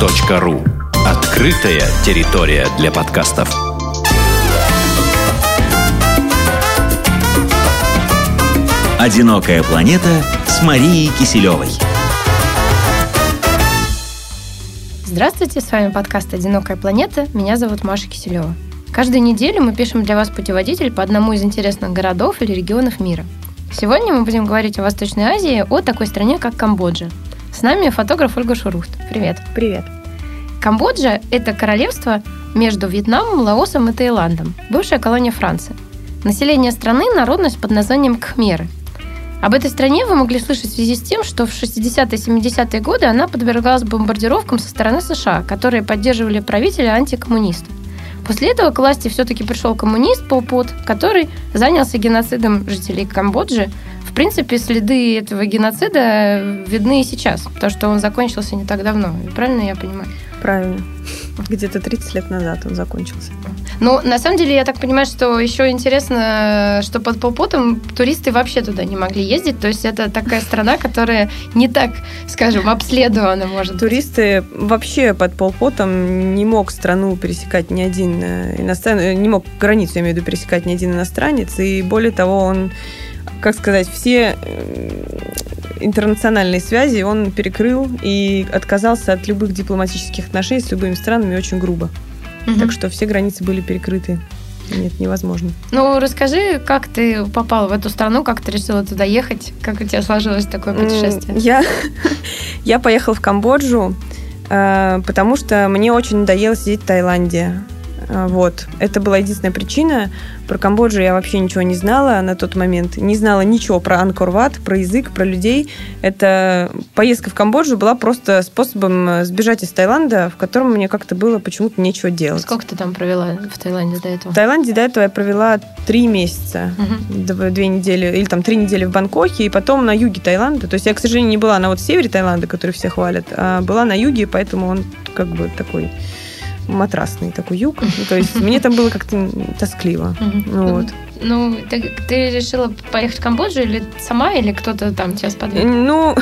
podster.ru Открытая территория для подкастов. «Одинокая планета» с Марией Киселевой. Здравствуйте, с вами подкаст «Одинокая планета». Меня зовут Маша Киселева. Каждую неделю мы пишем для вас путеводитель по одному из интересных городов или регионов мира. Сегодня мы будем говорить о Восточной Азии, о такой стране, как Камбоджа. С нами фотограф Ольга Шурухт. Привет. Привет. Камбоджа – это королевство между Вьетнамом, Лаосом и Таиландом, бывшая колония Франции. Население страны – народность под названием Кхмеры. Об этой стране вы могли слышать в связи с тем, что в 60-е 70-е годы она подвергалась бомбардировкам со стороны США, которые поддерживали правителя антикоммунистов. После этого к власти все-таки пришел коммунист Пол Пот, который занялся геноцидом жителей Камбоджи. В принципе, следы этого геноцида видны и сейчас, потому что он закончился не так давно. Правильно я понимаю? Правильно. Где-то 30 лет назад он закончился. Ну, на самом деле, я так понимаю, что еще интересно, что под Полпотом туристы вообще туда не могли ездить. То есть это такая страна, которая не так, скажем, обследована, может Туристы вообще под Полпотом не мог страну пересекать ни один э, иностранец, не мог границу, я имею в виду, пересекать ни один иностранец. И более того, он как сказать, все интернациональные связи он перекрыл и отказался от любых дипломатических отношений с любыми странами очень грубо. Угу. Так что все границы были перекрыты. Нет, невозможно. Ну, расскажи, как ты попала в эту страну, как ты решила туда ехать, как у тебя сложилось такое путешествие? Я, я поехала в Камбоджу, э, потому что мне очень надоело сидеть в Таиланде. Э, вот. Это была единственная причина. Про Камбоджу я вообще ничего не знала на тот момент. Не знала ничего про Анкор-Ват, про язык, про людей. Это поездка в Камбоджу была просто способом э, сбежать из Таиланда, в котором мне как-то было почему-то нечего делать. Сколько ты там провела в Таиланде до этого? В Таиланде до этого я провела три месяца, угу. две недели, или там три недели в Бангкоке, и потом на юге Таиланда. То есть я, к сожалению, не была на вот севере Таиланда, который все хвалят, а была на юге, поэтому он как бы такой матрасный такой юг. Ну, то есть мне там было как-то тоскливо. Вот. Ну, ты, ты решила поехать в Камбоджу или сама, или кто-то там тебя сподвиг? Ну,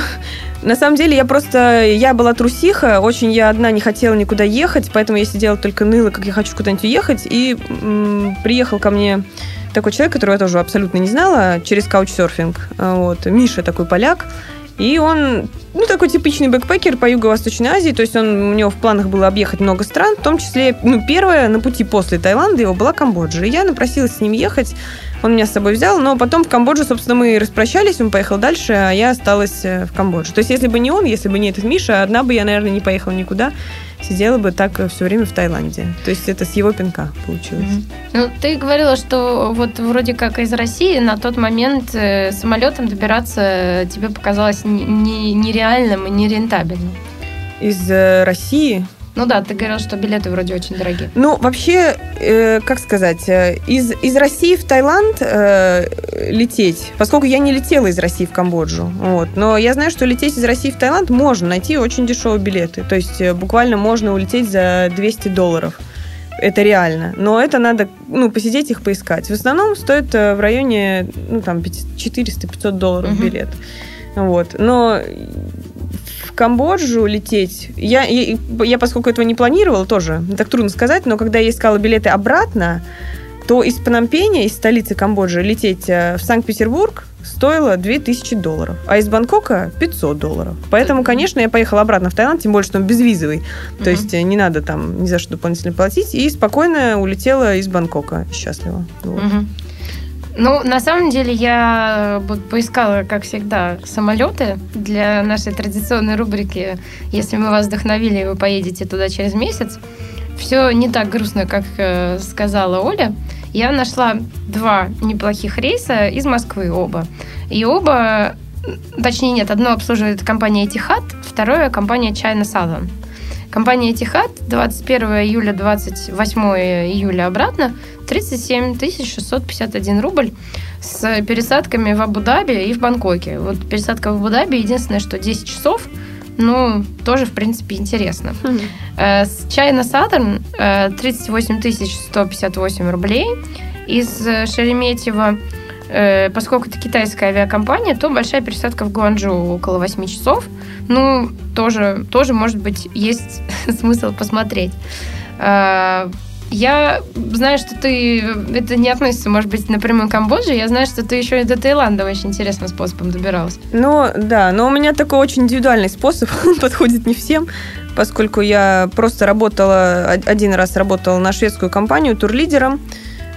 на самом деле я просто, я была трусиха, очень я одна не хотела никуда ехать, поэтому я сидела только ныла, как я хочу куда-нибудь уехать, и м, приехал ко мне такой человек, которого я тоже абсолютно не знала, через каучсерфинг. Вот. Миша такой поляк. И он, ну, такой типичный бэкпекер по Юго-Восточной Азии, то есть он, у него в планах было объехать много стран, в том числе, ну, первое на пути после Таиланда его была Камбоджа. И я напросилась с ним ехать, он меня с собой взял, но потом в Камбодже, собственно, мы распрощались, он поехал дальше, а я осталась э, в Камбодже. То есть, если бы не он, если бы не этот Миша, одна бы я, наверное, не поехала никуда, сидела бы так все время в Таиланде. То есть, это с его пинка получилось. Mm-hmm. Ну, ты говорила, что вот вроде как из России на тот момент э, самолетом добираться тебе показалось нереальным и нерентабельным. Из э, России ну да, ты говорил, что билеты вроде очень дорогие. Ну, вообще, э, как сказать, э, из, из России в Таиланд э, лететь, поскольку я не летела из России в Камбоджу, вот, но я знаю, что лететь из России в Таиланд можно найти очень дешевые билеты. То есть э, буквально можно улететь за 200 долларов. Это реально. Но это надо, ну, посидеть их поискать. В основном стоит э, в районе, ну, там, 400-500 долларов uh-huh. билет. Вот. Но Камбоджу лететь, я, я, я поскольку этого не планировала тоже, так трудно сказать, но когда я искала билеты обратно, то из Пномпеня, из столицы Камбоджи, лететь э, в Санкт-Петербург стоило 2000 долларов, а из Бангкока 500 долларов. Поэтому, конечно, я поехала обратно в Таиланд, тем более, что он безвизовый. Mm-hmm. То есть э, не надо там ни за что дополнительно платить. И спокойно улетела из Бангкока счастливо. Вот. Mm-hmm. Ну, на самом деле, я вот поискала, как всегда, самолеты для нашей традиционной рубрики. Если мы вас вдохновили, вы поедете туда через месяц. Все не так грустно, как э, сказала Оля. Я нашла два неплохих рейса из Москвы оба. И оба, точнее нет, одно обслуживает компания Etihad, второе компания China Southern. Компания Etihad 21 июля, 28 июля обратно 37 651 рубль с пересадками в Абу-Даби и в Бангкоке. Вот пересадка в Абу-Даби единственное, что 10 часов, ну, тоже, в принципе, интересно. Mm-hmm. С China Southern 38 158 рублей. Из Шереметьево, э, поскольку это китайская авиакомпания, то большая пересадка в Гуанчжоу около 8 часов. Ну, тоже, тоже, может быть, есть смысл посмотреть. А, я знаю, что ты... Это не относится, может быть, напрямую к Камбодже. Я знаю, что ты еще и до Таиланда очень интересным способом добиралась. Ну, да. Но у меня такой очень индивидуальный способ. Он подходит не всем, поскольку я просто работала... Один раз работала на шведскую компанию турлидером.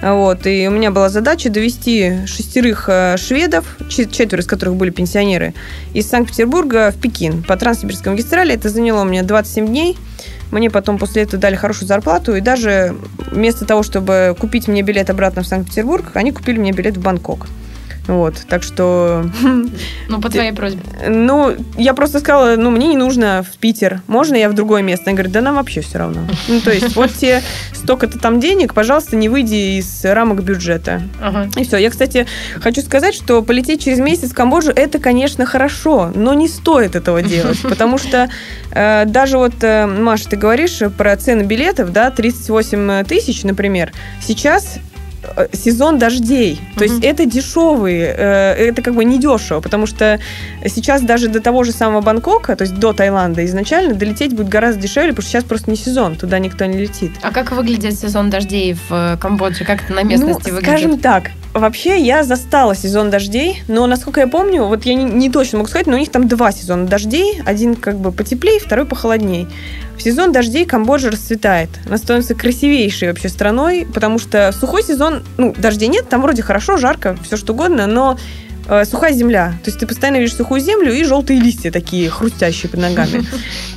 Вот, и у меня была задача довести шестерых э, шведов, четверо из которых были пенсионеры, из Санкт-Петербурга в Пекин по Транссибирской магистрали. Это заняло у меня 27 дней. Мне потом после этого дали хорошую зарплату, и даже вместо того, чтобы купить мне билет обратно в Санкт-Петербург, они купили мне билет в Бангкок. Вот, так что... Ну, по твоей просьбе. Ну, я просто сказала, ну, мне не нужно в Питер, можно я в другое место? Они говорят, да нам вообще все равно. Ну, то есть, вот тебе столько-то там денег, пожалуйста, не выйди из рамок бюджета. Ага. И все. Я, кстати, хочу сказать, что полететь через месяц в Камбоджу, это, конечно, хорошо, но не стоит этого делать, потому что э, даже вот, э, Маша, ты говоришь про цены билетов, да, 38 тысяч, например, сейчас сезон дождей. То есть это дешевые, э, это как бы не дешево, потому что сейчас даже до того же самого Бангкока, то есть до Таиланда изначально, долететь будет гораздо дешевле, потому что сейчас просто не сезон, туда никто не летит. А как выглядит сезон дождей в э, Камбодже? Как это на местности ну, выглядит? Скажем так, Вообще, я застала сезон дождей, но, насколько я помню, вот я не, не точно могу сказать, но у них там два сезона дождей. Один как бы потеплее, второй похолодней. В сезон дождей Камбоджа расцветает. Она становится красивейшей вообще страной, потому что сухой сезон, ну, дождей нет, там вроде хорошо, жарко, все что угодно, но э, сухая земля. То есть ты постоянно видишь сухую землю и желтые листья такие хрустящие под ногами.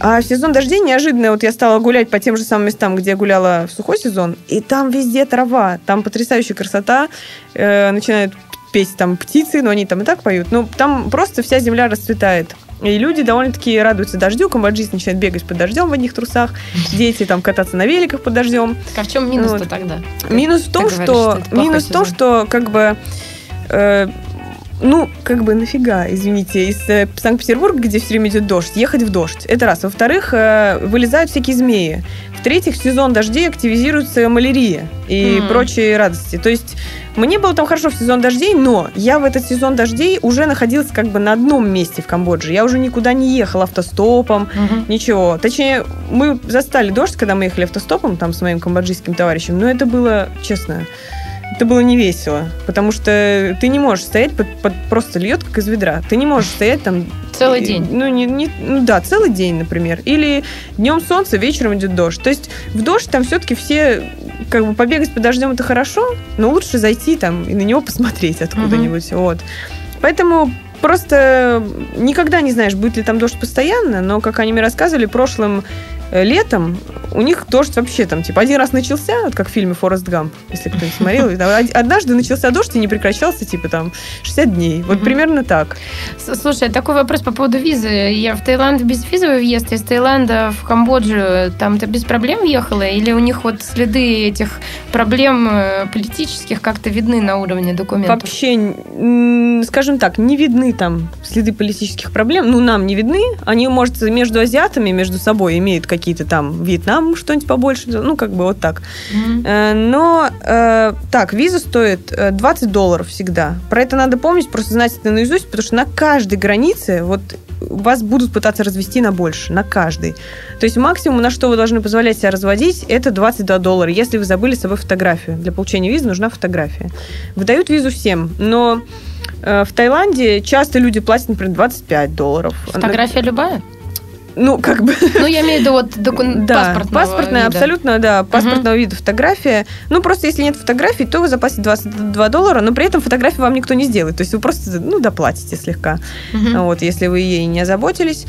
А в сезон дождей неожиданно вот я стала гулять по тем же самым местам, где я гуляла в сухой сезон, и там везде трава, там потрясающая красота, э, начинают петь там птицы, но они там и так поют. Но там просто вся земля расцветает. И люди довольно-таки радуются дождю. Камбоджийцы начинают бегать под дождем в одних трусах. Дети там кататься на великах под дождем. Так а в чем минус-то вот. тогда? Минус в том, что, что минус в том, что как бы э, ну, как бы нафига, извините, из э, Санкт-Петербурга, где все время идет дождь, ехать в дождь. Это раз. Во-вторых, э, вылезают всякие змеи. В-третьих, в сезон дождей активизируется малярия и mm. прочие радости. То есть мне было там хорошо в сезон дождей, но я в этот сезон дождей уже находилась как бы на одном месте в Камбодже. Я уже никуда не ехала автостопом, mm-hmm. ничего. Точнее, мы застали дождь, когда мы ехали автостопом там с моим камбоджийским товарищем, но это было, честно, это было не весело, потому что ты не можешь стоять под, под просто льет как из ведра. Ты не можешь стоять там целый день. Ну не, не ну да целый день, например. Или днем солнце, вечером идет дождь. То есть в дождь там все-таки все как бы побегать под дождем это хорошо, но лучше зайти там и на него посмотреть откуда-нибудь. Угу. Вот. Поэтому просто никогда не знаешь, будет ли там дождь постоянно, но, как они мне рассказывали, прошлым летом у них дождь вообще там, типа, один раз начался, вот как в фильме «Форест Гамп», если кто-нибудь смотрел, однажды начался дождь и не прекращался, типа, там, 60 дней. Вот примерно так. Слушай, такой вопрос по поводу визы. Я в Таиланд без визовый въезд, из Таиланда в Камбоджу, там ты без проблем въехала? Или у них вот следы этих проблем э, политических как-то видны на уровне документов? Вообще, скажем так, не видны там следы политических проблем. Ну, нам не видны. Они, может, между азиатами, между собой имеют какие какие-то там Вьетнам что-нибудь побольше, ну, как бы вот так. Mm-hmm. Но э, так, виза стоит 20 э, долларов всегда. Про это надо помнить, просто знать это наизусть, потому что на каждой границе вот вас будут пытаться развести на больше, на каждой. То есть максимум, на что вы должны позволять себя разводить, это 22 доллара, если вы забыли с собой фотографию. Для получения визы нужна фотография. Выдают визу всем, но в Таиланде часто люди платят, например, 25 долларов. Фотография любая? Ну, как бы... Ну, я имею в виду вот документ да, паспортного паспортная, вида. абсолютно, да, паспортного угу. вида фотография. Ну, просто если нет фотографий, то вы заплатите 22 доллара, но при этом фотографию вам никто не сделает. То есть вы просто, ну, доплатите слегка, угу. вот, если вы ей не озаботились.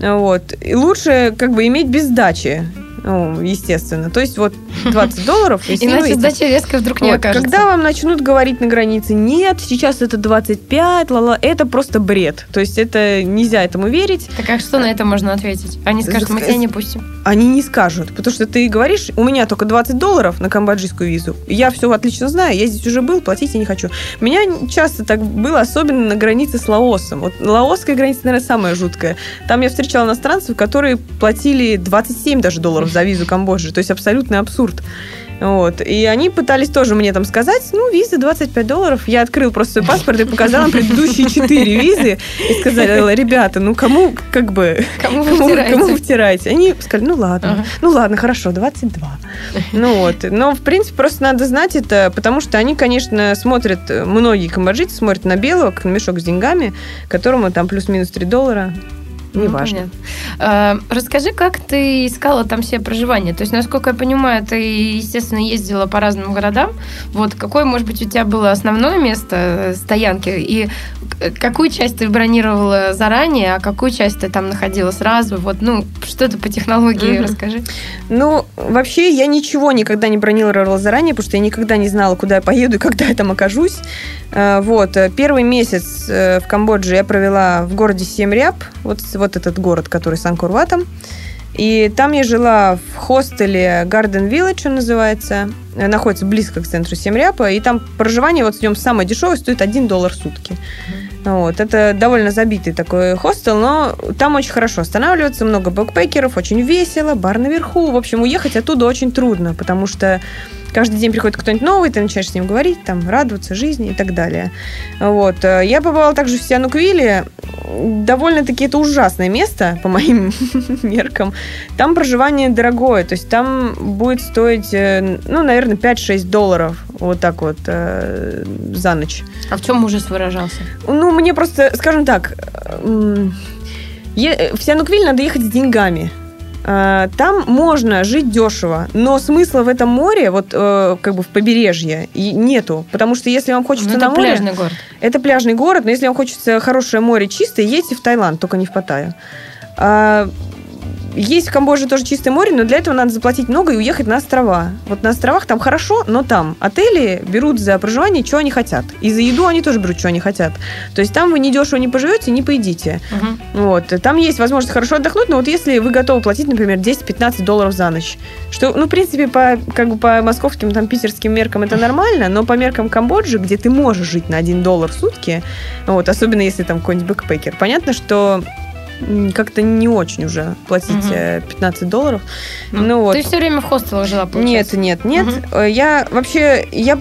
Вот. И лучше как бы иметь без сдачи ну, естественно. То есть вот 20 долларов. Иначе сдача резко вдруг не окажется. Когда вам начнут говорить на границе, нет, сейчас это 25, ла-ла, это просто бред. То есть это нельзя этому верить. Так а что на это можно ответить? Они скажут, мы тебя не пустим. Они не скажут, потому что ты говоришь, у меня только 20 долларов на камбоджийскую визу. Я все отлично знаю, я здесь уже был, платить я не хочу. Меня часто так было, особенно на границе с Лаосом. Вот лаосская граница, наверное, самая жуткая. Там я встречала иностранцев, которые платили 27 даже долларов за визу Камбоджи. То есть абсолютный абсурд. Вот. И они пытались тоже мне там сказать, ну, виза 25 долларов. Я открыл просто свой паспорт и показала предыдущие 4 визы. И сказали, ребята, ну кому, как бы, Кому вы кому, втираете? кому втираете? Они сказали, ну ладно, Ага. ну ладно, хорошо, 22. Ну вот. Но, в принципе, просто надо знать это, потому что они, конечно, смотрят, э, многие камбоджийцы смотрят на белого, как на мешок с деньгами, которому там плюс-минус 3 доллара. Ну, Неважно. понятно. А, Расскажи, как ты искала там себе проживание? То есть, насколько я понимаю, ты, естественно, ездила по разным городам. Вот какое, может быть, у тебя было основное место э, стоянки? И к- какую часть ты бронировала заранее, а какую часть ты там находила сразу? Вот, ну, что-то по технологии Мгм. расскажи. Ну, вообще, я ничего никогда не бронировала заранее, потому что я никогда не знала, куда я поеду и когда я там окажусь. Э, Вот. э, Первый месяц э, в Камбодже я провела в городе Семряб, вот, вот этот город, который с Анкурватом. И там я жила в хостеле Garden Village, он называется. Э, Находится близко к центру Семряпа. И там проживание вот в нем самое дешевое стоит 1 доллар в сутки. Вот. Это довольно забитый такой хостел, но там очень хорошо останавливаться, много бэкпекеров, очень весело, бар наверху. В общем, уехать оттуда очень трудно, потому что каждый день приходит кто-нибудь новый, ты начинаешь с ним говорить, там, радоваться жизни и так далее. Вот. Э, Я побывала также в Сиануквиле. Довольно-таки это ужасное место, по моим меркам. Там проживание дорогое, то есть там будет стоить, э, ну, наверное, 5-6 долларов вот так вот э, за ночь. А в чем ужас выражался? Ну, мне просто, скажем так, е- в Сиануквиль надо ехать с деньгами. А, Там можно жить дешево, но смысла в этом море, вот э, как бы в побережье, нету. Потому что если вам хочется Ну, это на море, пляжный город. это пляжный город, но если вам хочется хорошее море чистое, едьте в Таиланд, только не в Паттайю. Есть в Камбодже тоже чистое море, но для этого надо заплатить много и уехать на острова. Вот на островах там хорошо, но там отели берут за проживание, что они хотят. И за еду они тоже берут, что они хотят. То есть там вы не дешево не поживете, не поедите. Мгм. Вот. Там есть возможность хорошо отдохнуть, но вот если вы готовы платить, например, 10-15 долларов за ночь, что, ну, в принципе, по, как бы по московским, там, питерским меркам это нормально, но по меркам Камбоджи, где ты можешь жить на 1 доллар в сутки, вот, особенно если там какой-нибудь бэкпекер, понятно, что как-то не очень уже платить э, 15 долларов. Ну вот. Ты все время в хостелах жила, Нет, получается? нет, нет. Мгм. Э, Я вообще, я,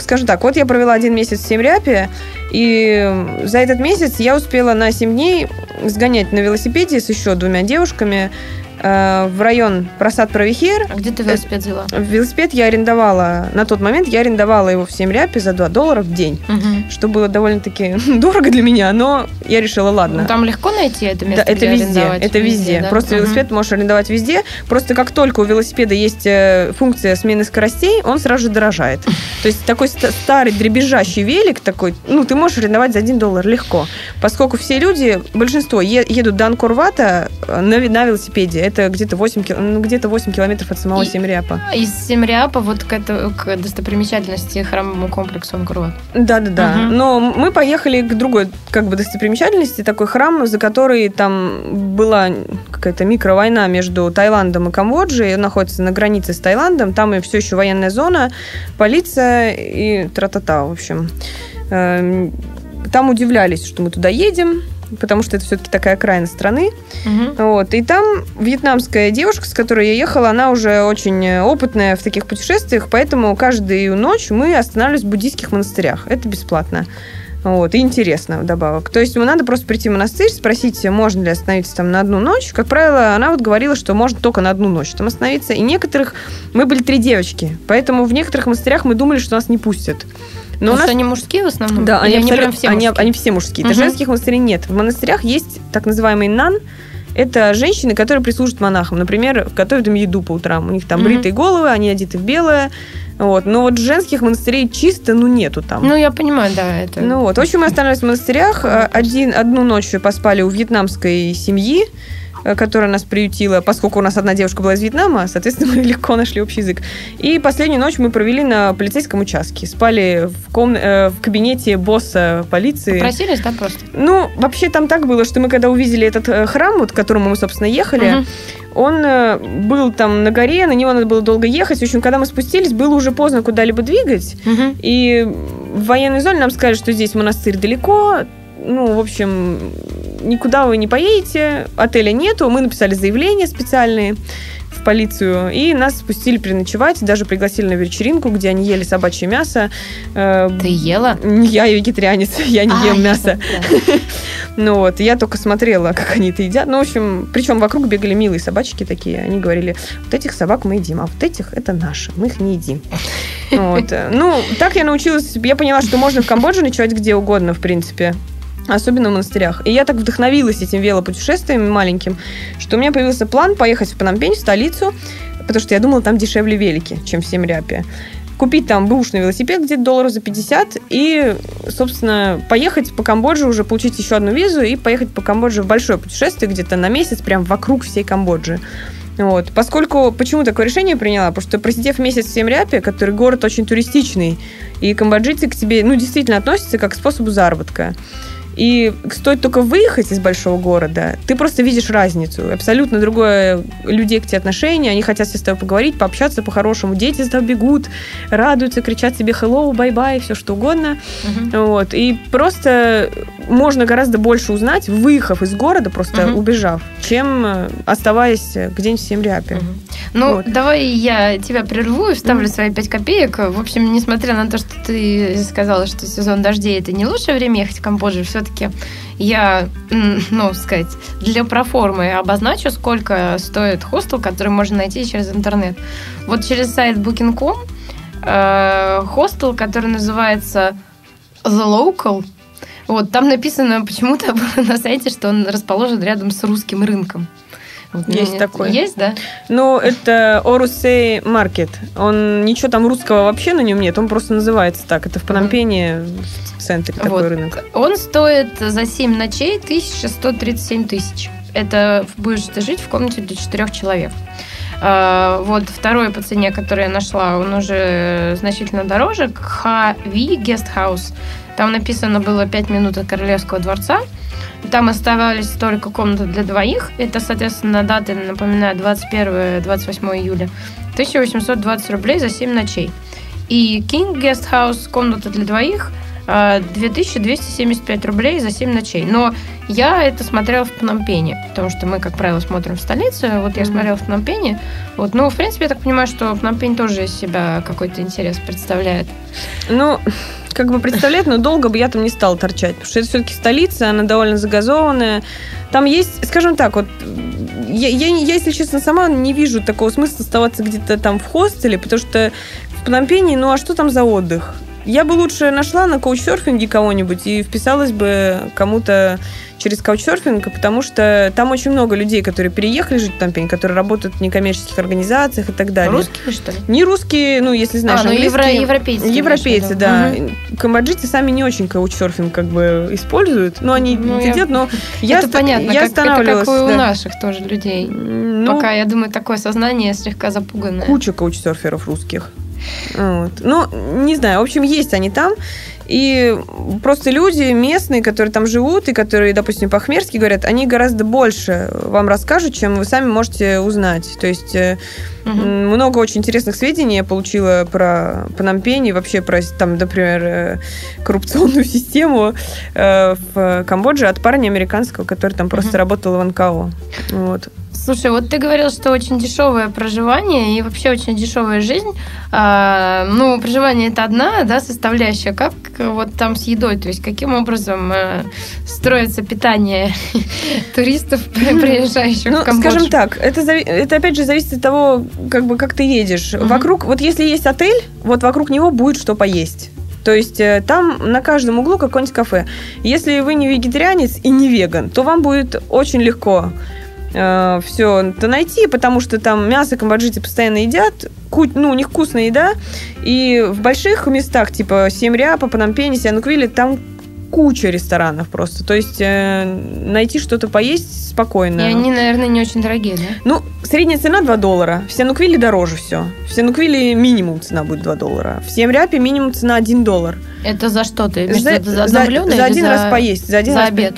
скажем так, вот я провела один месяц в Семряпе, и за этот месяц я успела на 7 дней сгонять на велосипеде с еще двумя девушками э, в район Просад Правихер. А где ты велосипед взяла? Велосипед я арендовала, на тот момент я арендовала его в Семряпе за 2 доллара в день, Мгм. что было довольно-таки дорого для меня, но я решила, ладно. Ну, там легко найти это Да, место, это где везде, это везде. да? Просто Мгм. велосипед можешь арендовать везде. Просто как только у велосипеда есть э, функция смены скоростей, он сразу же дорожает. То есть такой ста- старый дребезжащий велик такой, ну, ты можешь арендовать за 1 доллар легко. Поскольку все люди, большинство, едут до Анкорвата э, на, велосипеде. Это где-то 8, кил- ну, где-то 8 километров от самого И- Семряпа. Из Семриапа вот к, это, к достопримечательности храмовому комплексу Анкорват. Да-да-да. Мгм. Но мы поехали к другой как бы достопримечательности, такой храм, за который там была какая-то микровойна между Таиландом и Камбоджей, он находится на границе с Таиландом, там и все еще военная зона, полиция и тра-та-та, в общем. Эм, Там удивлялись, что мы туда едем, потому что это все-таки такая окраина страны. Мгм. Вот. И там вьетнамская девушка, с которой я ехала, она уже очень опытная в таких путешествиях, поэтому каждую ночь мы останавливались в буддийских монастырях. Это бесплатно. Вот, и интересно вдобавок. То есть, надо просто прийти в монастырь, спросить, можно ли остановиться там на одну ночь. Как правило, она вот говорила, что можно только на одну ночь там остановиться. И некоторых... Мы были три девочки, поэтому в некоторых монастырях мы думали, что нас не пустят. Но Потому у нас они мужские в основном? да, Или они, прям все они, мужские? они все мужские. Мгм. Женских монастырей нет. В монастырях есть так называемый нан. Это женщины, которые прислужат монахам. Например, готовят им еду по утрам. У них там Мгм. бритые головы, они одеты в белое. Вот. Но вот женских монастырей чисто, ну, нету там. Ну, я понимаю, да, это... Ну вот, в общем, мы остановились в монастырях. Э, Один, одну ночь поспали у вьетнамской семьи, которая нас приютила, поскольку у нас одна девушка была из Вьетнама, соответственно, мы легко нашли общий язык. И последнюю ночь мы провели на полицейском участке. Спали в, ком- э, в кабинете босса полиции. Попросились, да, просто? Ну, вообще там так было, что мы когда увидели этот э, храм, вот, к которому мы, собственно, ехали, Мгм. он э, был там на горе, на него надо было долго ехать. В общем, когда мы спустились, было уже поздно куда-либо двигать. Мгм. И в военной зоне нам сказали, что здесь монастырь далеко. Ну, в общем, никуда вы не поедете, отеля нету. Мы написали заявления специальные. в полицию, и нас спустили переночевать, даже пригласили на вечеринку, где они ели собачье мясо. Э, Ты ела? Я вегетарианец, я не А, ем мясо. Ну вот, я только смотрела, как они это едят. Ну, в общем, причем вокруг бегали милые собачки такие. Они говорили, вот этих собак мы едим, а вот этих это наши, мы их не едим. Вот. Ну, так я научилась, я поняла, что можно в Камбодже ночевать где угодно, в принципе. Особенно в монастырях. И я так вдохновилась этим велопутешествием маленьким, что у меня появился план поехать в Пномпень, в столицу, потому что я думала, там дешевле велики, чем в Семряпе. Купить там бэушный велосипед где-то долларов за 50 и, собственно, поехать по Камбодже, уже получить еще одну визу и поехать по Камбодже в большое путешествие где-то на месяц, прям вокруг всей Камбоджи. Вот. Поскольку, почему такое решение приняла? Потому что просидев месяц в Семряпе, который город очень туристичный, и камбоджийцы к тебе, ну, действительно относятся как к способу заработка. И стоит только выехать из большого города, ты просто видишь разницу. Абсолютно другое людей к тебе отношение. Они хотят с тобой поговорить, пообщаться по-хорошему. Дети за тобой бегут, радуются, кричат тебе hello, bye-bye, все что угодно. Мгм. Вот. И просто можно гораздо больше узнать, выехав из города, просто Мгм. убежав, чем э, оставаясь где-нибудь в Семряпе. Мгм. Ну, Вот. давай я тебя прерву и вставлю Мгм. свои пять копеек. В общем, несмотря на то, что ты сказала, что сезон дождей это не лучшее время ехать в Камбоджу, все-таки я, ну, сказать, для проформы обозначу, сколько стоит хостел, который можно найти через интернет. Вот через сайт Booking.com э, хостел, который называется The Local, вот, там написано почему-то на сайте, что он расположен рядом с русским рынком. Вот, Есть такой. Есть, да? Ну, это Орусей Маркет. Он ничего там русского вообще на нем нет, он просто называется так. Это в Пномпене в центре такой Вот. рынок. Он стоит за 7 ночей 1137 тысяч. Это будешь ты жить в комнате для четырех человек. А, Вот второй по цене, который я нашла, он уже значительно дороже. Guest House. Там написано было 5 минут от Королевского дворца. Там оставались только комнаты для двоих. Это, соответственно, даты, напоминаю, 21-28 июля. 1820 рублей за 7 ночей. И King Guest House, комната для двоих, а, 2275 рублей за 7 ночей. Но я это смотрела в Пномпене, потому что мы, как правило, смотрим в столице. Вот я Мгм. смотрела в Пномпене. Вот, ну, в принципе, я так понимаю, что Пномпень тоже из себя какой-то интерес представляет. Ну, как бы представлять, но долго бы я там не стала торчать, потому что это все-таки столица, она довольно загазованная. Там есть, скажем так, вот я, я, я, если честно, сама не вижу такого смысла оставаться где-то там в хостеле, потому что в Пномпене, ну а что там за отдых? Я бы лучше нашла на каучсерфинге кого-нибудь и вписалась бы кому-то через каучсерфинг, потому что там очень много людей, которые переехали жить в Пномпень, которые работают в некоммерческих организациях и так далее. Русские, что ли? Не русские, ну, если знаешь, а, ну евро, европейцы. Европейцы, да. Мгм. Камбоджийцы сами не очень каучсерфинг как бы используют, но они Ну, это я- делают, но я, это оста- понятно, я как, это останавливалась. как и у да. наших тоже людей. Ну, Пока, я думаю, такое сознание слегка запуганное. куча каучсерферов русских. Вот. Ну, не знаю, в общем, есть они там. И просто люди местные, которые там живут, и которые, допустим, по-хмерски говорят, они гораздо больше вам расскажут, чем вы сами можете узнать. То есть. М, Много очень интересных сведений я получила про Пномпень и вообще про, там, например, э, коррупционную систему э, в Камбодже от парня американского, который там просто Мгм. работал в НКО. Вот. Слушай, вот ты говорил, что очень дешевое проживание и вообще очень дешевая жизнь. А, ну, проживание это одна, да, составляющая. Как вот там с едой, то есть каким образом э, строится питание туристов, при- приезжающих Ну, в Камбоджу? скажем так, это, это опять же зависит от того, как бы как ты едешь. Мгм. Вокруг, вот если есть отель, вот вокруг него будет что поесть. То есть э, там на каждом углу какое-нибудь кафе. Если вы не вегетарианец и не веган, то вам будет очень легко все это найти, потому что там мясо камбоджийцы постоянно едят, ку- ну, у них вкусная еда, и в больших местах, типа Семряпа, Панампени, Сиануквили, там куча ресторанов просто. То есть э, найти что-то поесть спокойно. И они, наверное, не очень дорогие, да? Ну, средняя цена 2 доллара. В Сиануквиле дороже все. В Сиануквиле минимум цена будет 2 доллара. В Семряпе минимум цена 1 доллар. Это за что ты? За, за- за за или один раз поесть. За, один за раз обед.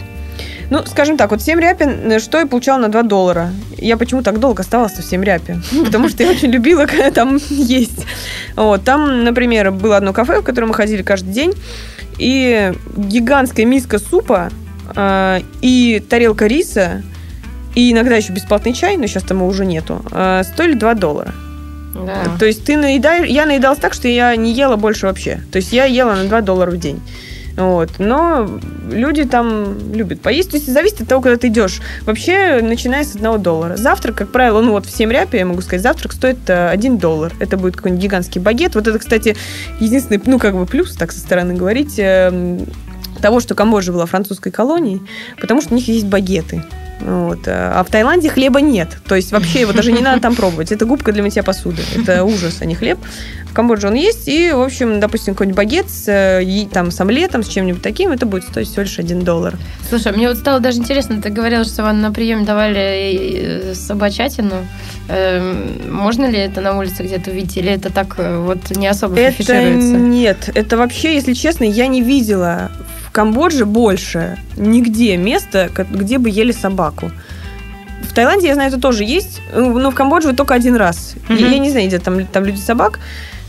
Ну, скажем так, вот в Семряпе, э, что я получала на 2 доллара? Я почему так долго оставалась в Семряпе? Потому что я очень любила когда там есть. Вот, там, например, было одно кафе, в которое мы ходили каждый день, и гигантская миска супа э, и тарелка риса и иногда еще бесплатный чай, но сейчас там его уже нету, э, стоили 2 доллара. Да. То есть ты наедаешь... Я наедалась так, что я не ела больше вообще. То есть я ела на 2 доллара в день. Вот. Но люди там любят поесть. То есть зависит от того, куда ты идешь. Вообще, начиная с 1 доллара. Завтрак, как правило, ну вот в 7 ряпе, я могу сказать, завтрак стоит э, 1 доллар. Это будет какой-нибудь гигантский багет. Вот это, кстати, единственный, ну, как бы плюс, так со стороны говорить, э, того, что Камбоджа была французской колонией, потому что у них есть багеты. Вот. А в Таиланде хлеба нет. То есть вообще его даже не надо там пробовать. Это губка для мытья посуды. Это ужас, а не хлеб. В Камбодже он есть. И, в общем, допустим, какой-нибудь багет с, э, и, там, с омлетом, с чем-нибудь таким, это будет стоить всего лишь 1 доллар. Слушай, мне вот стало даже интересно, ты говорила, что вам на приеме давали э, собачатину. Эм, Можно ли это на улице где-то увидеть? Или это так э, вот не особо Это афишируется? нет. Это вообще, если честно, я не видела Камбодже больше нигде места, где бы ели собаку. В Таиланде, я знаю, это тоже есть, ну, но в Камбодже только один раз. Мгм. Я, я не знаю, где там, там люди собак.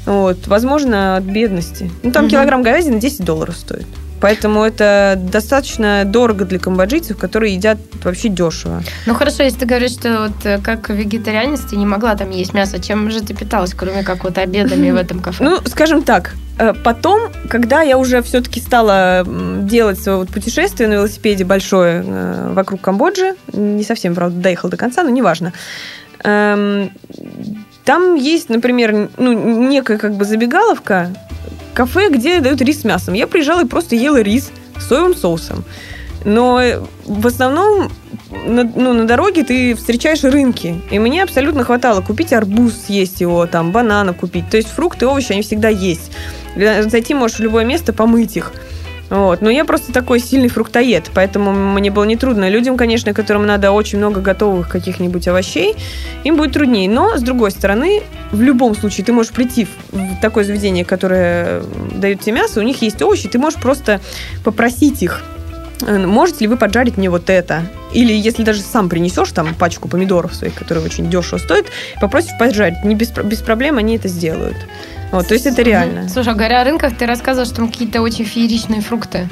Вот, возможно, от бедности. Ну, там Мгм. килограмм говядины 10 долларов стоит. Поэтому это достаточно дорого для камбоджийцев, которые едят вообще дешево. Ну хорошо, если ты говоришь, что вот э, как вегетарианец ты не могла там есть мясо, чем же ты питалась, кроме как вот обедами в этом кафе? Ну, скажем так, э, потом, когда я уже все-таки стала делать свое вот путешествие на велосипеде большое э, вокруг Камбоджи, не совсем, правда, доехал до конца, но неважно, эм, там есть, например, ну, некая как бы забегаловка, кафе, где дают рис с мясом. Я приезжала и просто ела рис с соевым соусом. Но э, в основном на, ну, на дороге ты встречаешь рынки. И мне абсолютно хватало купить арбуз, съесть его, там, банана купить. То есть фрукты, овощи, они всегда есть. Э, Зайти можешь в любое место, помыть их. Вот. Но я просто такой сильный фруктоед, поэтому мне было нетрудно. Людям, конечно, которым надо очень много готовых каких-нибудь овощей, им будет труднее. Но, с другой стороны, в любом случае, ты можешь прийти в такое заведение, которое дает тебе мясо, у них есть овощи, ты можешь просто попросить их, э, можете ли вы поджарить мне вот это? Или если даже сам принесешь там пачку помидоров своих, которые очень дешево стоят, попросишь поджарить, не без, без проблем они это сделают. Вот, то есть это реально. Слушай, а говоря о рынках, ты рассказывала, что там какие-то очень фееричные фрукты.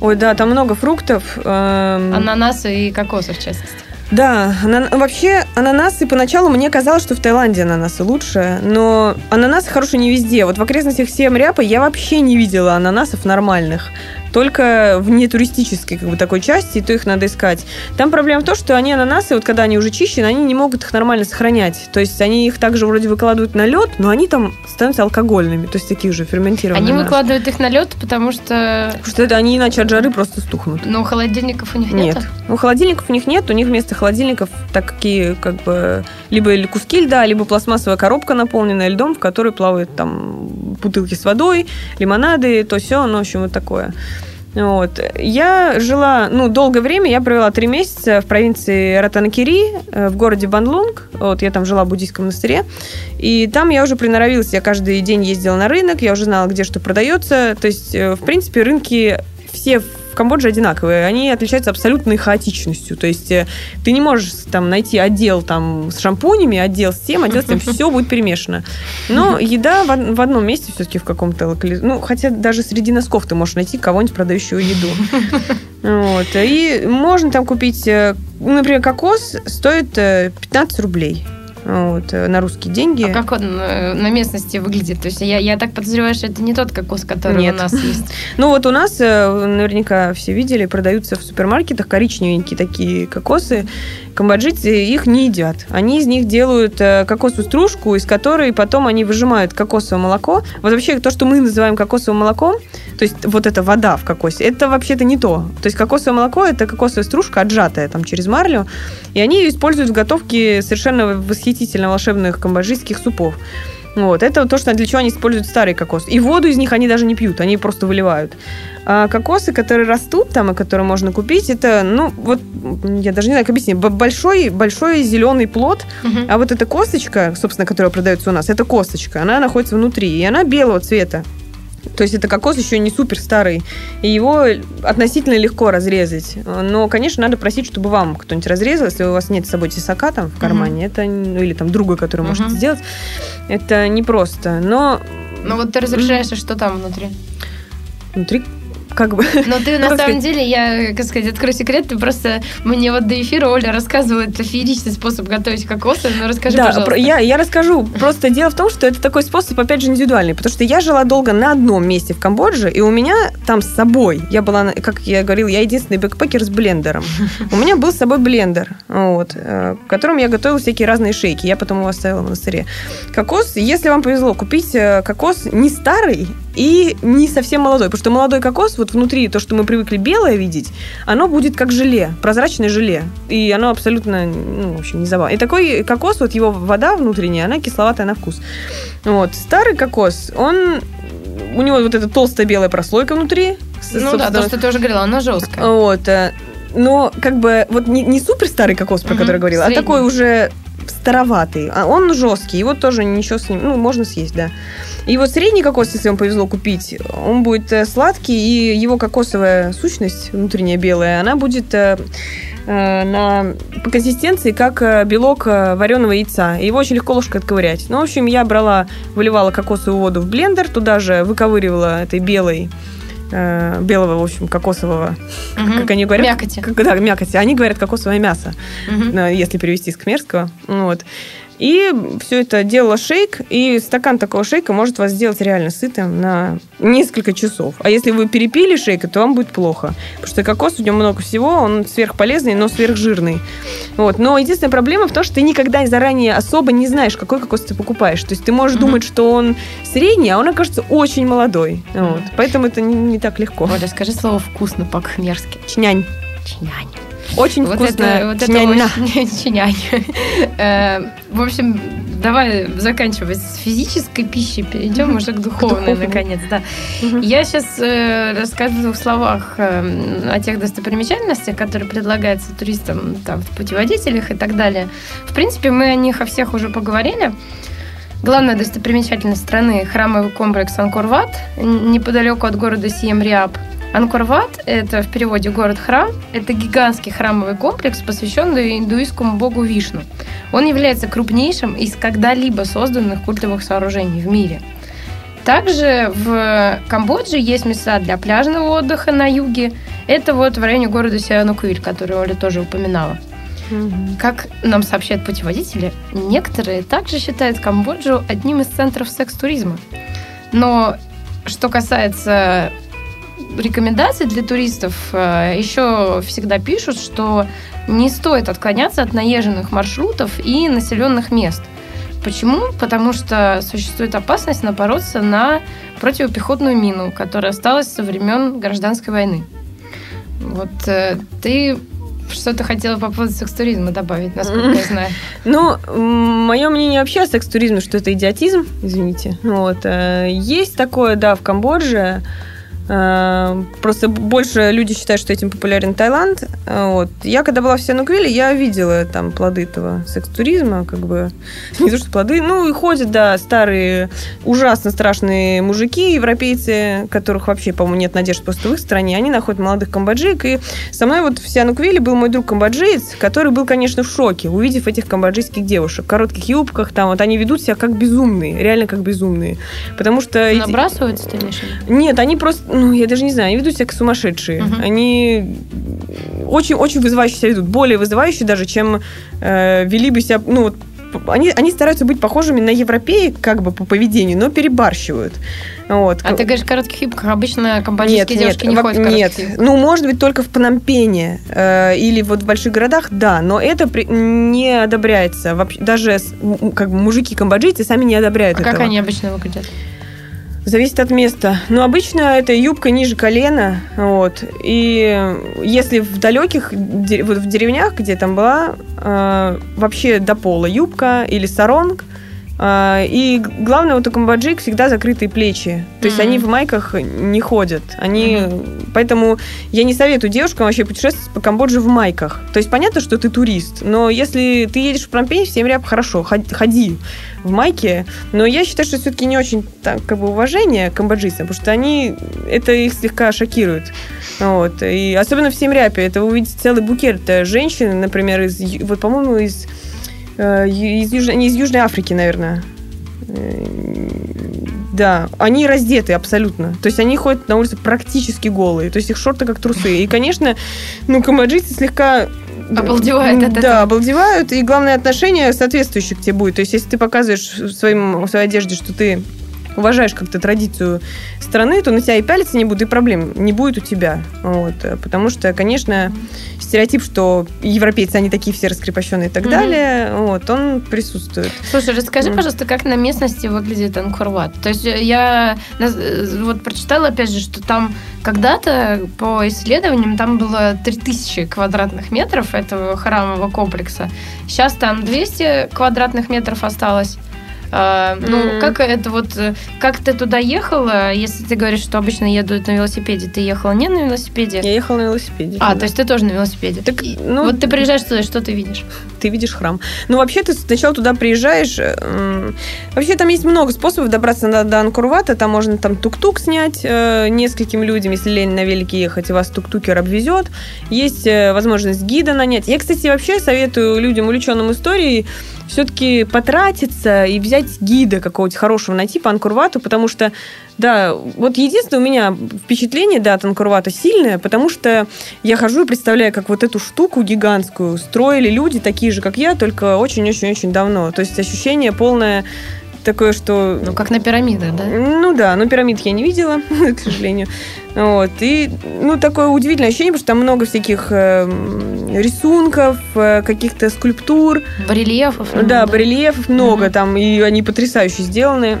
Ой, да, там много фруктов. эм, Ананасы и кокосы, в частности. Да, анан- вообще ананасы поначалу мне казалось, что в Таиланде ананасы лучше, но ананасы хорошие не везде. Вот в окрестностях Сием-Ряпа я вообще не видела ананасов нормальных. Только в нетуристической как бы, такой части, и то их надо искать. Там проблема в том, что они ананасы, вот когда они уже чищены, они не могут их нормально сохранять. То есть они их также вроде выкладывают на лед, но они там становятся алкогольными, то есть такие же ферментированные. Они выкладывают их на лед, потому что Потому что это они иначе от жары просто стухнут. ну, холодильников у них нет. Нет. Ну, холодильников у них нет. У них вместо холодильников такие, как бы, либо куски льда, либо пластмассовая коробка, наполненная льдом, в которой плавают там бутылки с водой, лимонады, то все, ну, в общем, вот такое. Вот. Я жила, ну, долгое время, я провела три месяца в провинции Ратанакири, э, в городе Банлунг. Вот, я там жила в буддийском монастыре. И там я уже приноровилась, я каждый день ездила на рынок, я уже знала, где что продается. То есть, э, в принципе, рынки все Камбодже одинаковые. Они отличаются абсолютной хаотичностью. То есть э, ты не можешь там найти отдел там с шампунями, отдел с тем, отдел с тем. Все будет перемешано. Но еда в, в одном месте все-таки в каком-то локали... Ну, хотя даже среди носков ты можешь найти кого-нибудь, продающего еду. Вот. И можно там купить, э, например, кокос стоит э, 15 рублей. Вот, э, на русские деньги. А как он э, на местности выглядит? То есть я, я так подозреваю, что это не тот кокос, который Нет. у нас есть. Ну вот у нас, э, наверняка все видели, продаются в супермаркетах коричневенькие такие кокосы. Камбоджийцы их не едят. Они из них делают кокосовую стружку, из которой потом они выжимают кокосовое молоко. Вот вообще то, что мы называем кокосовым молоком, то есть вот эта вода в кокосе, это вообще-то не то. То есть кокосовое молоко – это кокосовая стружка, отжатая там через марлю, и они ее используют в готовке совершенно восхитительно волшебных камбоджийских супов. Вот, это то, что, для чего они используют старый кокос. И воду из них они даже не пьют, они просто выливают. А кокосы, которые растут там, и которые можно купить, это, ну, вот, я даже не знаю, как объяснить, большой, большой зеленый плод, Мгм. а вот эта косточка, собственно, которая продается у нас, это косточка, она находится внутри, и она белого цвета. То есть это кокос еще не супер старый, и его относительно легко разрезать. Но, конечно, надо просить, чтобы вам кто-нибудь разрезал, если у вас нет с собой тесака там в кармане, это ну, или там друга, который Мгм. может сделать, это непросто. Но Ну вот ты разрешаешь, а что там внутри? внутри как бы. Но ты, Ну, на самом деле, я, как сказать, открою секрет, ты просто мне вот до эфира Оля рассказывала это фееричный способ готовить кокосы, но расскажи, да, пожалуйста. про- я, я расскажу. Просто дело в том, что это такой способ, опять же, индивидуальный. Потому что я жила долго на одном месте в Камбодже, и у меня там с собой, я была, на- как я говорила, я единственный бэкпекер с блендером. У меня был с собой блендер, вот, э, в котором я готовила всякие разные шейки. Я потом его оставила в монастыре. Кокос, если вам повезло, купить э, кокос не старый и не совсем молодой. Потому что молодой кокос, вот внутри, то, что мы привыкли белое видеть, оно будет как желе, прозрачное желе. И оно абсолютно, ну, в общем, не забавно. И такой кокос, вот его вода внутренняя, она кисловатая на вкус. Вот. Старый кокос, он... У него вот эта толстая белая прослойка внутри. Ну да, то, что ты уже говорила, оно жесткое. вот. э, Но как бы вот не, не супер старый кокос, про Мгм, который я говорила, средний. а такой уже староватый. А он жесткий, его тоже ничего с ним, ну, можно съесть, да. И вот средний кокос, если вам повезло купить, он будет э, сладкий, и его кокосовая сущность, внутренняя белая, она будет э, э, на, по консистенции как белок вареного яйца. Его очень легко ложкой отковырять. Ну, в общем, я брала, выливала кокосовую воду в блендер, туда же выковыривала этой белой э, белого, в общем, кокосового, Мгм. как они говорят? Мякоти. Как- да, мякоти. Они говорят кокосовое мясо, э, если перевести с кхмерского. Вот. И все это делала шейк, и стакан такого шейка может вас сделать реально сытым на несколько часов. А если вы перепили шейк, то вам будет плохо. Потому что кокос, в нем много всего, он сверхполезный, но сверхжирный. Вот. Но единственная проблема в том, что ты никогда заранее особо не знаешь, какой кокос ты покупаешь. То есть ты можешь Мгм. думать, что он средний, а он окажется очень молодой. Вот. Поэтому это не, не так легко. Оля, скажи слово «вкусно» по-кхмерски. ឆ្ងាញ់. ឆ្ងាញ់. Очень Вот вкусно. это, вот это ឆ្ងាញ់ណាស់. очень ឆ្ងាញ់. Э, В общем, давай заканчивать с физической пищей, перейдем уже к духовной, наконец, да. Я сейчас расскажу в двух словах э, о тех достопримечательностях, которые предлагаются туристам там, в путеводителях и так далее. В принципе, мы о них о всех уже поговорили. Главная достопримечательность страны – храмовый комплекс Анкор-Ват, неподалеку от города Сием-Риап. Анкор-Ват – это в переводе город-храм. Это гигантский храмовый комплекс, посвященный индуистскому богу Вишну. Он является крупнейшим из когда-либо созданных культовых сооружений в мире. Также в Камбодже есть места для пляжного отдыха на юге. Это вот в районе города Сиануквиль, который Оля тоже упоминала. Как нам сообщают путеводители, некоторые также считают Камбоджу одним из центров секс-туризма. Но что касается рекомендаций для туристов, э, еще всегда пишут, что не стоит отклоняться от наезженных маршрутов и населенных мест. Почему? Потому что существует опасность напороться на противопехотную мину, которая осталась со времен гражданской войны. Вот э, ты что-то хотела по поводу секс-туризма добавить, насколько я знаю. Ну, мое мнение вообще о секс-туризме, что это идиотизм, извините. Вот. э, Есть такое, да, в Камбодже. Э, Просто больше люди считают, что этим популярен Таиланд. Э, Вот. Я когда была в Сиануквиле, я видела там плоды этого секс-туризма, как бы, не то что плоды, ну и ходят, да, старые, ужасно страшные мужики, европейцы, которых вообще, по-моему, нет надежд просто в их стране, они находят молодых камбоджиек, и со мной вот в Сиануквиле был мой друг камбоджиец, который был, конечно, в шоке, увидев этих камбоджийских девушек в коротких юбках, там. Вот они ведут себя как безумные, реально как безумные, потому что... Набрасываются, ты имеешь нет, они просто, ну, я даже не знаю, они ведут себя как сумасшедшие. Мгм. Они очень-очень вызывающе себя ведут. Более вызывающе даже, чем э, вели бы себя, ну, вот, они, они стараются быть похожими на европеек, как бы, по поведению, но перебарщивают. Вот. А ты говоришь, в коротких юбках обычно Нет, камбоджийские нет, девушки не во- ходят в коротких нет. юбках. Ну, может быть, только в Пномпене э, или вот в больших городах, да, но это при- не одобряется. Вообще, даже как бы мужики-камбоджийцы сами не одобряют А как этого. они обычно выглядят? Зависит от места. Но обычно это юбка ниже колена. Вот. И если в далеких, вот в деревнях, где там была, э, вообще до пола юбка или саронг. Э, и главное, вот у камбоджик всегда закрытые плечи. То есть Мгм. они в майках не ходят. Они... Поэтому я не советую девушкам вообще путешествовать по Камбодже в майках. То есть понятно, что ты турист, но если ты едешь в Промпень, в Сiem Reap, хорошо, ход- ходи в майке, но я считаю, что все-таки не очень так, как бы уважение к камбоджийцам, потому что они, это их слегка шокирует. Вот. И особенно в Семряпе, это вы увидите целый букет э, женщин, например, из, вот, по-моему, из, из, Южной, не из Южной Африки, наверное. Э, Да, они раздеты абсолютно. То есть они ходят на улице практически голые. То есть их шорты как трусы. И, конечно, ну, камбоджийцы слегка Обалдевают от да, этого. обалдевают, и главное отношение соответствующее к тебе будет. То есть, если ты показываешь своим, в своей одежде, что ты уважаешь как-то традицию страны, то на тебя и пялиться не будут, и проблем не будет у тебя. Вот. Потому что, конечно, стереотип, что европейцы, они такие все раскрепощенные и так Мгм. далее, вот, он присутствует. Слушай, расскажи, Мгм. пожалуйста, как на местности выглядит Анкорват? То есть э, я э, вот прочитала, опять же, что там когда-то по исследованиям там было 3000 квадратных метров этого храмового комплекса. Сейчас там 200 квадратных метров осталось. А, ну, как это вот, э, как ты туда ехала, если ты говоришь, что обычно едут на велосипеде, ты ехала не на велосипеде? Я ехала на велосипеде. А, да. то есть ты тоже на велосипеде. Так, ну, вот ты приезжаешь туда, что ты видишь? ты видишь храм. Ну, вообще, ты сначала туда приезжаешь. м, Вообще, там есть много способов добраться до, до Анкурвата. Там можно там тук-тук снять э, нескольким людям, если лень на велике ехать, и вас тук-тукер обвезет. Есть э, возможность гида нанять. Я, кстати, вообще советую людям, увлеченным историей, все-таки потратиться и взять гида какого-то хорошего найти по Анкурвату, потому что, да, вот единственное у меня впечатление, да, от Анкурвата сильное, потому что я хожу и представляю, как вот эту штуку гигантскую строили люди такие же, как я, только очень-очень-очень давно. То есть ощущение полное такое, что... Ну, как на пирамидах, да? Ну да, но пирамид я не видела, к сожалению. Вот. И, ну, такое удивительное ощущение, потому что там много всяких э, рисунков, э, каких-то скульптур, Барельефов. ну, да, барельефов много Мгм. там, и они потрясающе сделаны.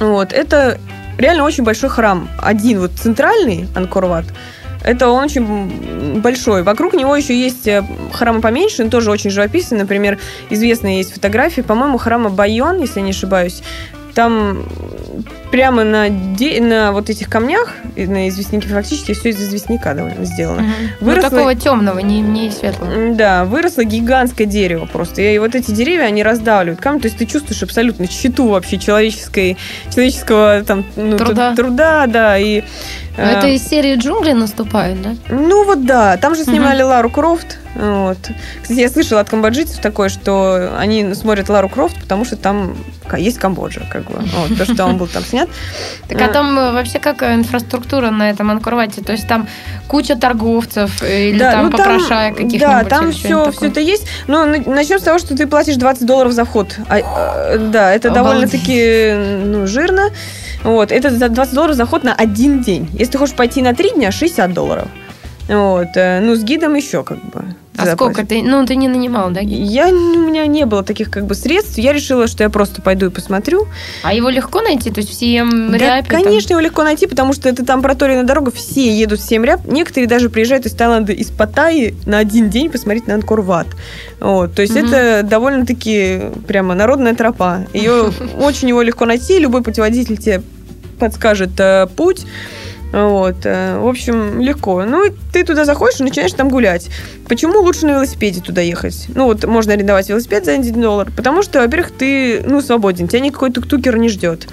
Вот. Это реально очень большой храм. Один вот центральный Анкорват, это он очень большой. Вокруг него еще есть э, храмы поменьше, он тоже очень живописный. Например, известные есть фотографии, по-моему, храма Байон, если я не ошибаюсь. Там прямо на, де- на вот этих камнях, на известняке, фактически все из известняка довольно сделано. Мгм. Выросло- Ну, такого темного, не, не светлого. Да, выросло гигантское дерево просто. И вот эти деревья, они раздавливают камень. То есть ты чувствуешь абсолютно щиту вообще человеческой, человеческого там, ну, Труда. тр- труда, да. И, Но э, это из серии джунглей наступают, да? Ну вот да, там же снимали Лару Крофт. Вот. Кстати, я слышала от камбоджийцев такое, что они смотрят Лару Крофт, потому что там есть Камбоджа, как бы. Вот, то, что он был там снят. Так а А. там э, вообще как э, инфраструктура на этом Анкорвате? То есть там куча торговцев э, или там ну, попрошаек каких-нибудь? Да, там все, все это есть. Но начнем с того, что ты платишь 20 долларов за вход. А, э, да, это довольно-таки ну, жирно. Вот, это за 20 долларов за вход на один день. Если ты хочешь пойти на три дня, 60 долларов. Вот, э, ну, с гидом еще как бы. А заплатишь. сколько ты? Ну, ты не нанимал, да? Я, у меня не было таких как бы средств. Я решила, что я просто пойду и посмотрю. А его легко найти? То есть в Сием Да, Ряпе там? конечно, его легко найти, потому что это там проторенная дорога, все едут в Семряп. Некоторые даже приезжают из Таиланда, из Паттайи на один день посмотреть на Анкор-Ват. Вот, то есть Мгм. это довольно-таки прямо народная тропа. Ее очень его легко найти, любой путеводитель тебе подскажет э, путь. Вот, э, в общем, легко. Ну, и ты туда заходишь и начинаешь там гулять. Почему лучше на велосипеде туда ехать? Ну, вот можно арендовать велосипед за 1 доллар, потому что, во-первых, ты, ну, свободен, тебя никакой тук-тукер не ждет.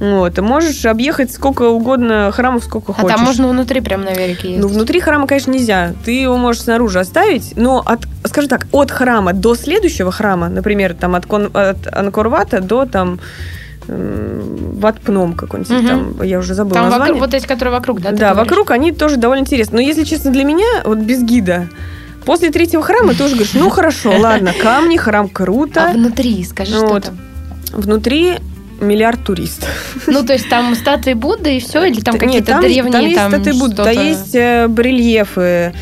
Вот, можешь объехать сколько угодно храмов, сколько А хочешь. там можно внутри прям на велике ездить? Ну, внутри храма, конечно, нельзя. Ты его можешь снаружи оставить, но, от, скажем так, от храма до следующего храма, например, там от, Кон- от Анкорвата до там Ватпном какой-нибудь, Мгм. там, я уже забыла Там название. вокруг, вот эти, которые вокруг, да? Да, вокруг они тоже довольно интересны. Но, если честно, для меня, вот без гида, после третьего храма ты уже говоришь, ну, хорошо, ладно, камни, храм А круто. внутри, скажи, что там? Внутри миллиард туристов. Ну, то есть там статуи Будды и все, или там какие-то древние там есть там статуи Будды, там есть э, барельефы,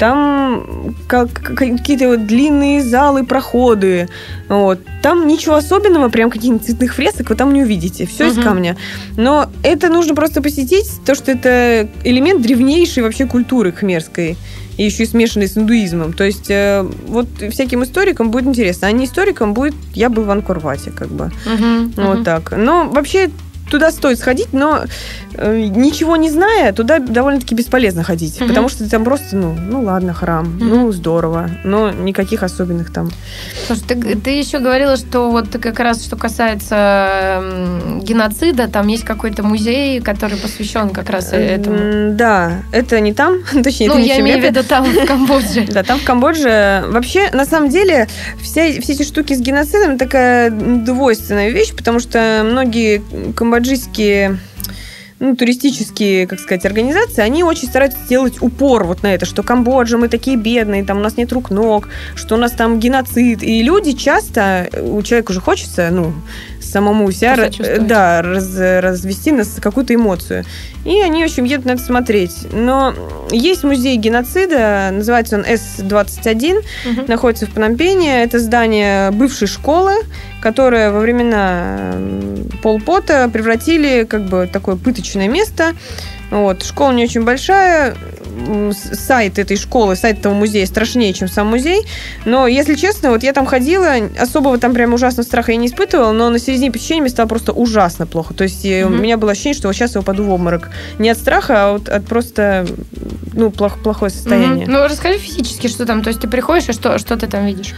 там как- какие-то вот длинные залы, проходы. Вот. Там ничего особенного, прям каких-нибудь цветных фресок вы там не увидите. Все из Мгм. камня. Но это нужно просто посетить, то, что это элемент древнейшей вообще культуры хмерской. И еще и смешанный с индуизмом. То есть э, вот всяким историкам будет интересно. А не историкам будет, я был в Анкорвате, как бы. Мгм, Вот мгм. так. Но вообще туда стоит сходить, но э, ничего не зная, туда довольно-таки бесполезно ходить. Мгм. Потому что там просто, ну, ну ладно, храм, Мгм. ну здорово, но никаких особенных там. Слушай, ты, ты еще говорила, что вот как раз что касается геноцида, там есть какой-то музей, который посвящен как раз этому. М, Да, это не там, точнее, ну, это не я имею в виду там, в Камбодже. Да, там в Камбодже вообще, на самом деле, вся, все эти штуки с геноцидом такая двойственная вещь, потому что многие камбоджийцы камбоджийские ну, туристические, как сказать, организации, они очень стараются сделать упор вот на это, что Камбоджа, мы такие бедные, там у нас нет рук, ног, что у нас там геноцид. И люди часто, у человека уже хочется, ну, самому себя да, раз, развести на какую-то эмоцию. И они, в общем, едут на это смотреть. Но есть музей геноцида, называется он С-21, угу. находится в Пномпене. Это здание бывшей школы, которое во времена Полпота превратили как бы такое пыточное место. Вот. Школа не очень большая, сайт этой школы, сайт этого музея страшнее, чем сам музей. Но, если честно, вот я там ходила, особого там прям ужасного страха я не испытывала, но на середине посещения мне стало просто ужасно плохо. То есть mm-hmm. у меня было ощущение, что вот сейчас я упаду в обморок. Не от страха, а от, от просто ну, плох, плохое состояние. Mm-hmm. Ну, расскажи физически, что там. То есть ты приходишь, и что, что ты там видишь?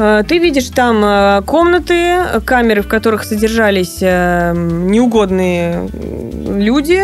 Э, ты видишь там э, комнаты, камеры, в которых содержались э, неугодные люди,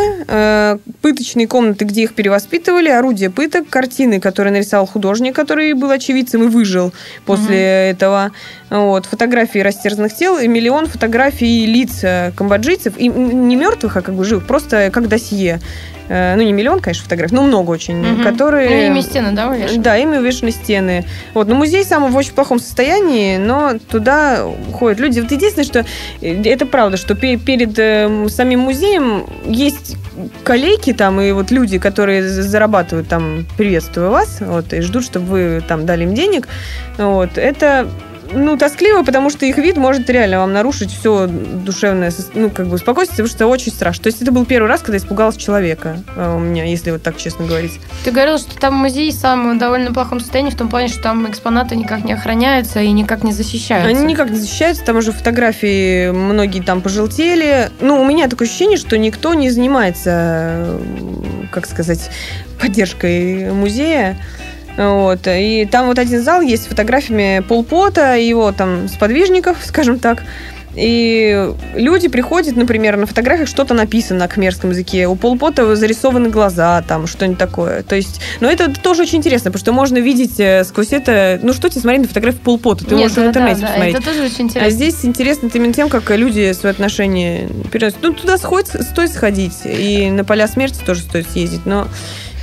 пыточные комнаты, где их перевоспитывали, орудия пыток, картины, которые нарисовал художник, который был очевидцем и выжил после угу. этого. Вот, фотографии растерзанных тел и миллион фотографий лиц камбоджийцев, и не мертвых, а как бы живых, просто как досье. Э, ну, не миллион, конечно, фотографий, но много очень, угу. которые... Ну, ими стены, да, увешаны? Да, ими увешаны стены. Вот, но музей сам в очень плохом состоянии, но туда ходят люди. Вот единственное, что э, это правда, что перед э, самим музеем есть коллеги там и вот люди, которые зарабатывают там, приветствую вас, вот, и ждут, чтобы вы там дали им денег. Вот, это ну, тоскливо, потому что их вид может реально вам нарушить все душевное, ну, как бы спокойствие, потому что это очень страшно. То есть это был первый раз, когда испугалась человека а, у меня, если вот так честно говорить. Ты говорил, что там музей сам в довольно плохом состоянии, в том плане, что там экспонаты никак не охраняются и никак не защищаются. Они никак не защищаются, там уже фотографии многие там пожелтели. Ну, у меня такое ощущение, что никто не занимается, как сказать, поддержкой музея. Вот. И там вот один зал есть с фотографиями Полпота, его там сподвижников, скажем так. И люди приходят, например, на фотографиях что-то написано на кхмерском языке. У Полпота зарисованы глаза, там что-нибудь такое. То есть, но это тоже очень интересно, потому что можно видеть э, сквозь это, ну что тебе смотреть на фотографии Полпота, ты Нет, можешь да, в интернете да, посмотреть. Да, это тоже очень интересно. А здесь интересно именно тем, как люди свои отношения переносят. Ну, туда сходит, стоит сходить, и на поля смерти тоже стоит съездить, но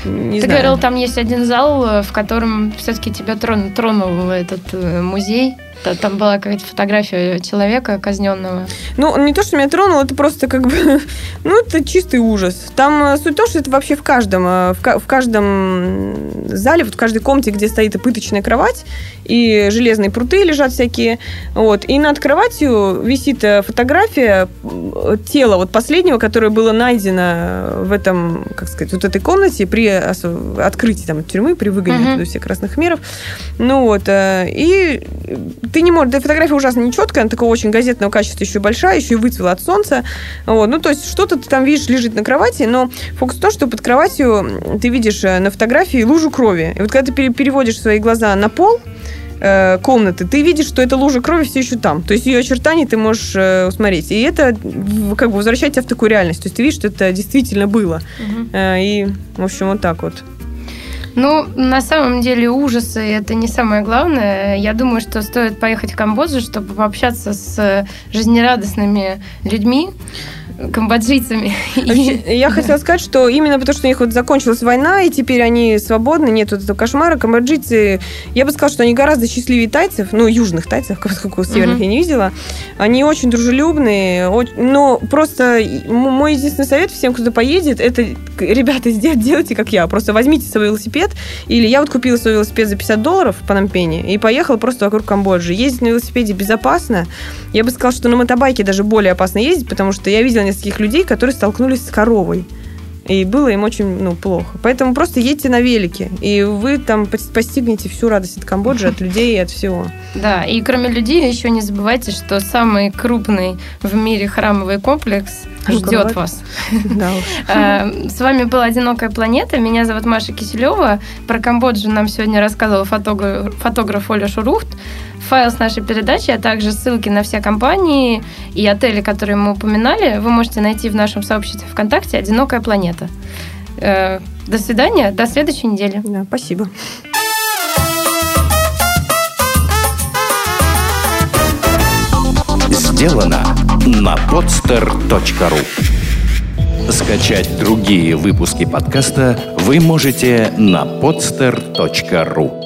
не Ты знаю. говорил, там есть один зал, э, в котором все-таки тебя трон, тронул этот э, музей. Там была какая-то фотография человека казненного. Ну, не то, что меня тронуло, это просто как бы... Ну, это чистый ужас. Там э, суть в том, что это вообще в каждом, в, в каждом зале, вот в каждой комнате, где стоит пыточная кровать, и железные пруты лежат всякие. Вот. И над кроватью висит фотография тела вот последнего, которое было найдено в этом, как сказать, вот этой комнате при открытии там тюрьмы, при выгоне оттуда всех красных меров. Ну вот, э, и ты не можешь, да, фотография ужасно нечеткая, она такого очень газетного качества, еще большая, еще и выцвела от солнца. Вот, ну, то есть что-то ты там видишь лежит на кровати, но фокус в том, что под кроватью ты видишь э, на фотографии лужу крови. И вот когда ты переводишь свои глаза на пол, э, комнаты, ты видишь, что эта лужа крови все еще там. То есть ее очертания ты можешь э, усмотреть. И это как бы возвращает тебя в такую реальность. То есть ты видишь, что это действительно было. Угу. Э, и, в общем, вот так вот. Ну, на самом деле ужасы это не самое главное. Я думаю, что стоит поехать в Камбоджу, чтобы пообщаться с жизнерадостными людьми, камбоджийцами. Я хотела сказать, что именно потому, что у них вот закончилась война, и теперь они свободны, нет вот этого кошмара, камбоджийцы, я бы сказала, что они гораздо счастливее тайцев, ну, южных тайцев, как у северных я не видела. Они очень дружелюбные, но просто мой единственный совет всем, кто поедет, это, ребята, делайте, как я, просто возьмите свой велосипед, или я вот купила свой велосипед за 50 долларов в Панампене и поехала просто вокруг Камбоджи. Ездить на велосипеде безопасно. Я бы сказала, что на мотобайке даже более опасно ездить, потому что я видела нескольких людей, которые столкнулись с коровой. И было им очень ну, плохо. Поэтому просто едьте на велике, и вы там постигнете всю радость от Камбоджи, от людей и от всего. Да, и кроме людей еще не забывайте, что самый крупный в мире храмовый комплекс ждет вас. Да э, С вами была «Одинокая планета». Меня зовут Маша Киселева. Про Камбоджу нам сегодня рассказывал фотограф, фотограф Оля Шурухт файл с нашей передачи, а также ссылки на все компании и отели, которые мы упоминали, вы можете найти в нашем сообществе ВКонтакте «Одинокая планета». Э, до свидания, до следующей недели. Да, спасибо. Сделано на podster.ru Скачать другие выпуски подкаста вы можете на podster.ru